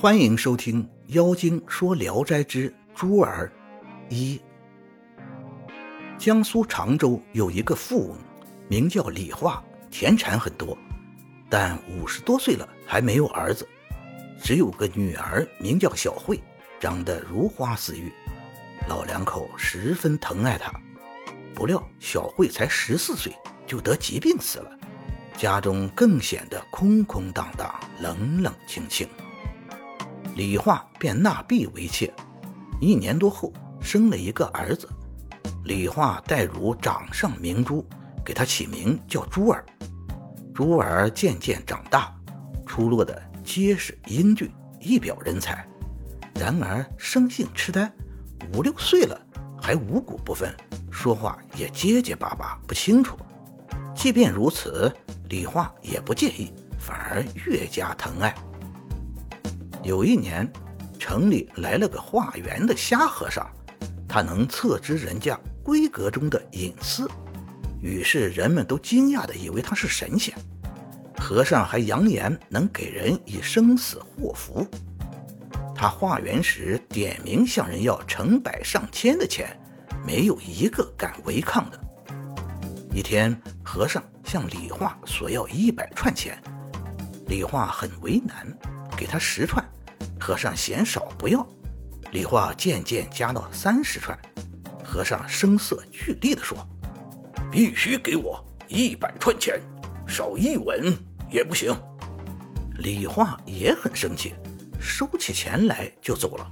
欢迎收听《妖精说聊斋之猪儿》一。江苏常州有一个富翁，名叫李化，田产很多，但五十多岁了还没有儿子，只有个女儿，名叫小慧，长得如花似玉，老两口十分疼爱她。不料小慧才十四岁就得疾病死了，家中更显得空空荡荡、冷冷清清。李化便纳婢为妾，一年多后生了一个儿子。李化待如掌上明珠，给他起名叫珠儿。珠儿渐渐长大，出落的结实英俊，一表人才。然而生性痴呆，五六岁了还五谷不分，说话也结结巴巴不清楚。即便如此，李化也不介意，反而越加疼爱。有一年，城里来了个化缘的瞎和尚，他能测知人家闺阁中的隐私，于是人们都惊讶地以为他是神仙。和尚还扬言能给人以生死祸福。他化缘时点名向人要成百上千的钱，没有一个敢违抗的。一天，和尚向李化索要一百串钱，李化很为难。给他十串，和尚嫌少不要。李化渐渐加到三十串，和尚声色俱厉地说：“必须给我一百串钱，少一文也不行。”李化也很生气，收起钱来就走了。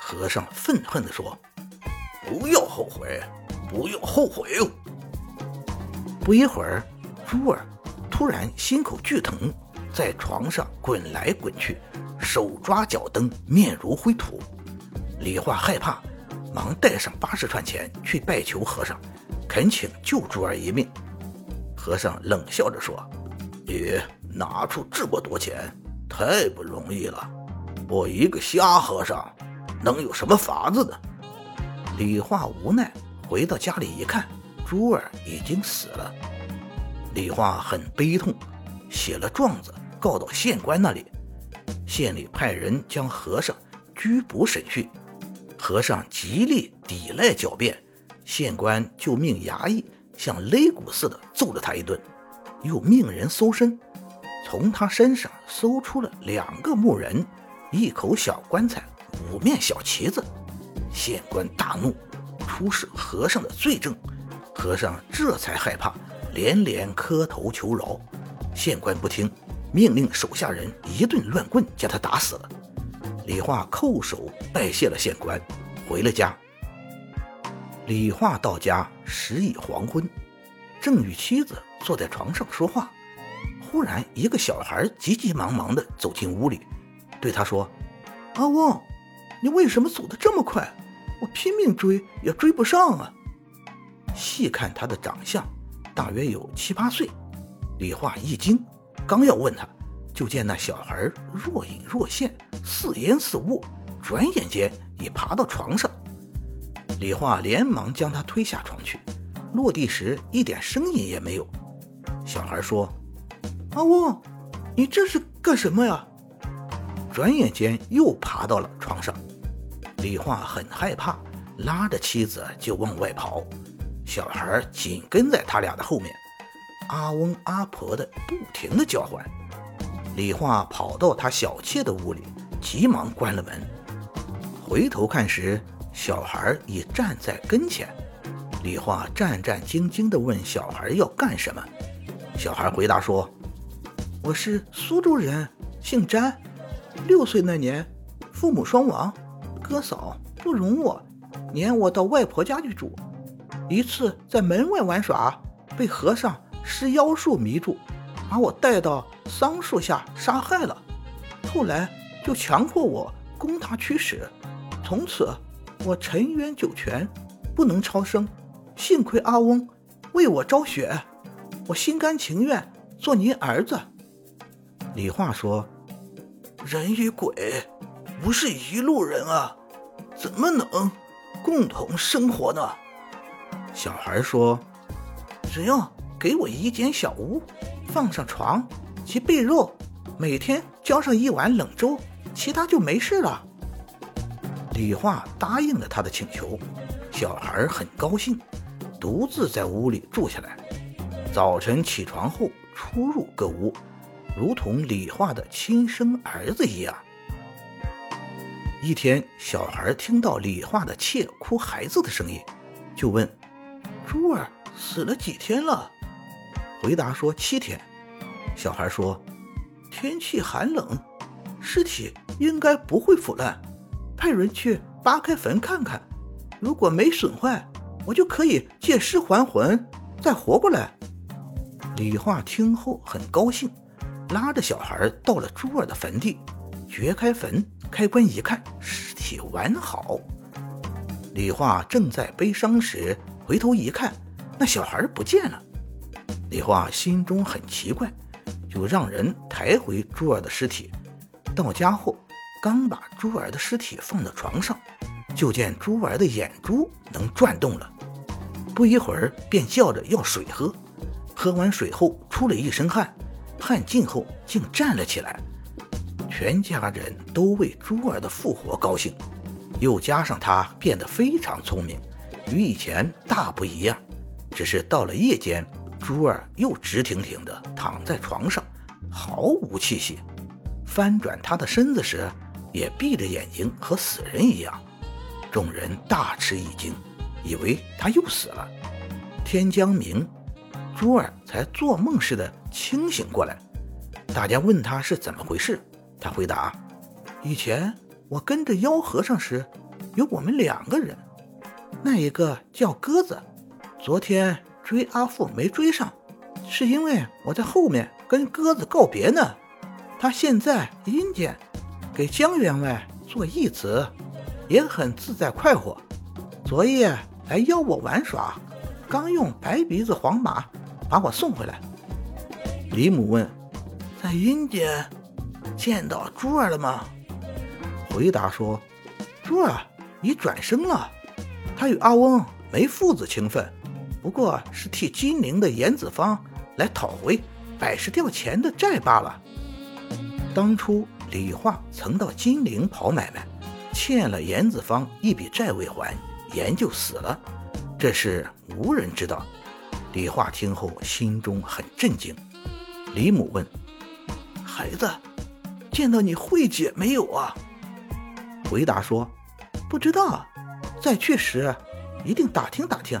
和尚愤恨地说：“不要后悔，不要后悔哟！”不一会儿，珠儿突然心口剧疼。在床上滚来滚去，手抓脚蹬，面如灰土。李化害怕，忙带上八十串钱去拜求和尚，恳请救珠儿一命。和尚冷笑着说：“你拿出这么多钱，太不容易了。我一个瞎和尚，能有什么法子呢？”李化无奈，回到家里一看，珠儿已经死了。李化很悲痛，写了状子。告到县官那里，县里派人将和尚拘捕审讯。和尚极力抵赖狡辩，县官就命衙役像擂鼓似的揍了他一顿，又命人搜身，从他身上搜出了两个木人、一口小棺材、五面小旗子。县官大怒，出示和尚的罪证，和尚这才害怕，连连磕头求饶。县官不听。命令手下人一顿乱棍，将他打死了。李化叩首拜谢了县官，回了家。李化到家时已黄昏，正与妻子坐在床上说话，忽然一个小孩急急忙忙地走进屋里，对他说：“阿翁，你为什么走得这么快？我拼命追也追不上啊！”细看他的长相，大约有七八岁。李化一惊。刚要问他，就见那小孩若隐若现，似烟似雾，转眼间已爬到床上。李化连忙将他推下床去，落地时一点声音也没有。小孩说：“阿翁，你这是干什么呀？”转眼间又爬到了床上。李化很害怕，拉着妻子就往外跑，小孩紧跟在他俩的后面。阿翁阿婆的不停的叫唤，李化跑到他小妾的屋里，急忙关了门。回头看时，小孩已站在跟前。李化战战兢兢地问小孩要干什么。小孩回答说：“我是苏州人，姓詹。六岁那年，父母双亡，哥嫂不容我，撵我到外婆家去住。一次在门外玩耍，被和尚。”施妖术迷住，把我带到桑树下杀害了。后来就强迫我供他驱使，从此我沉冤九泉，不能超生。幸亏阿翁为我昭雪，我心甘情愿做您儿子。李化说：“人与鬼不是一路人啊，怎么能共同生活呢？”小孩说：“只要……”给我一间小屋，放上床及被褥，每天浇上一碗冷粥，其他就没事了。李化答应了他的请求，小孩很高兴，独自在屋里住下来。早晨起床后出入各屋，如同李化的亲生儿子一样。一天，小孩听到李化的妾哭孩子的声音，就问：“珠儿死了几天了？”回答说：“七天。”小孩说：“天气寒冷，尸体应该不会腐烂。派人去扒开坟看看，如果没损坏，我就可以借尸还魂，再活过来。”李化听后很高兴，拉着小孩到了珠儿的坟地，掘开坟。开棺一看，尸体完好。李化正在悲伤时，回头一看，那小孩不见了。李化心中很奇怪，就让人抬回珠儿的尸体。到家后，刚把珠儿的尸体放到床上，就见珠儿的眼珠能转动了。不一会儿，便叫着要水喝。喝完水后，出了一身汗，汗尽后竟站了起来。全家人都为珠儿的复活高兴，又加上他变得非常聪明，与以前大不一样。只是到了夜间，珠儿又直挺挺地躺在床上，毫无气息。翻转他的身子时，也闭着眼睛，和死人一样。众人大吃一惊，以为他又死了。天将明，珠儿才做梦似的清醒过来。大家问他是怎么回事。他回答：“以前我跟着妖和尚时，有我们两个人，那一个叫鸽子，昨天追阿富没追上，是因为我在后面跟鸽子告别呢。他现在阴间给江员外做义子，也很自在快活。昨夜来邀我玩耍，刚用白鼻子黄马把我送回来。”李母问：“在阴间？”见到珠儿了吗？回答说：“珠儿已转生了，他与阿翁没父子情分，不过是替金陵的严子方来讨回百十吊钱的债罢了。当初李化曾到金陵跑买卖，欠了严子方一笔债未还，严就死了，这事无人知道。”李化听后心中很震惊。李母问：“孩子？”见到你慧姐没有啊？回答说：“不知道，再去时一定打听打听。”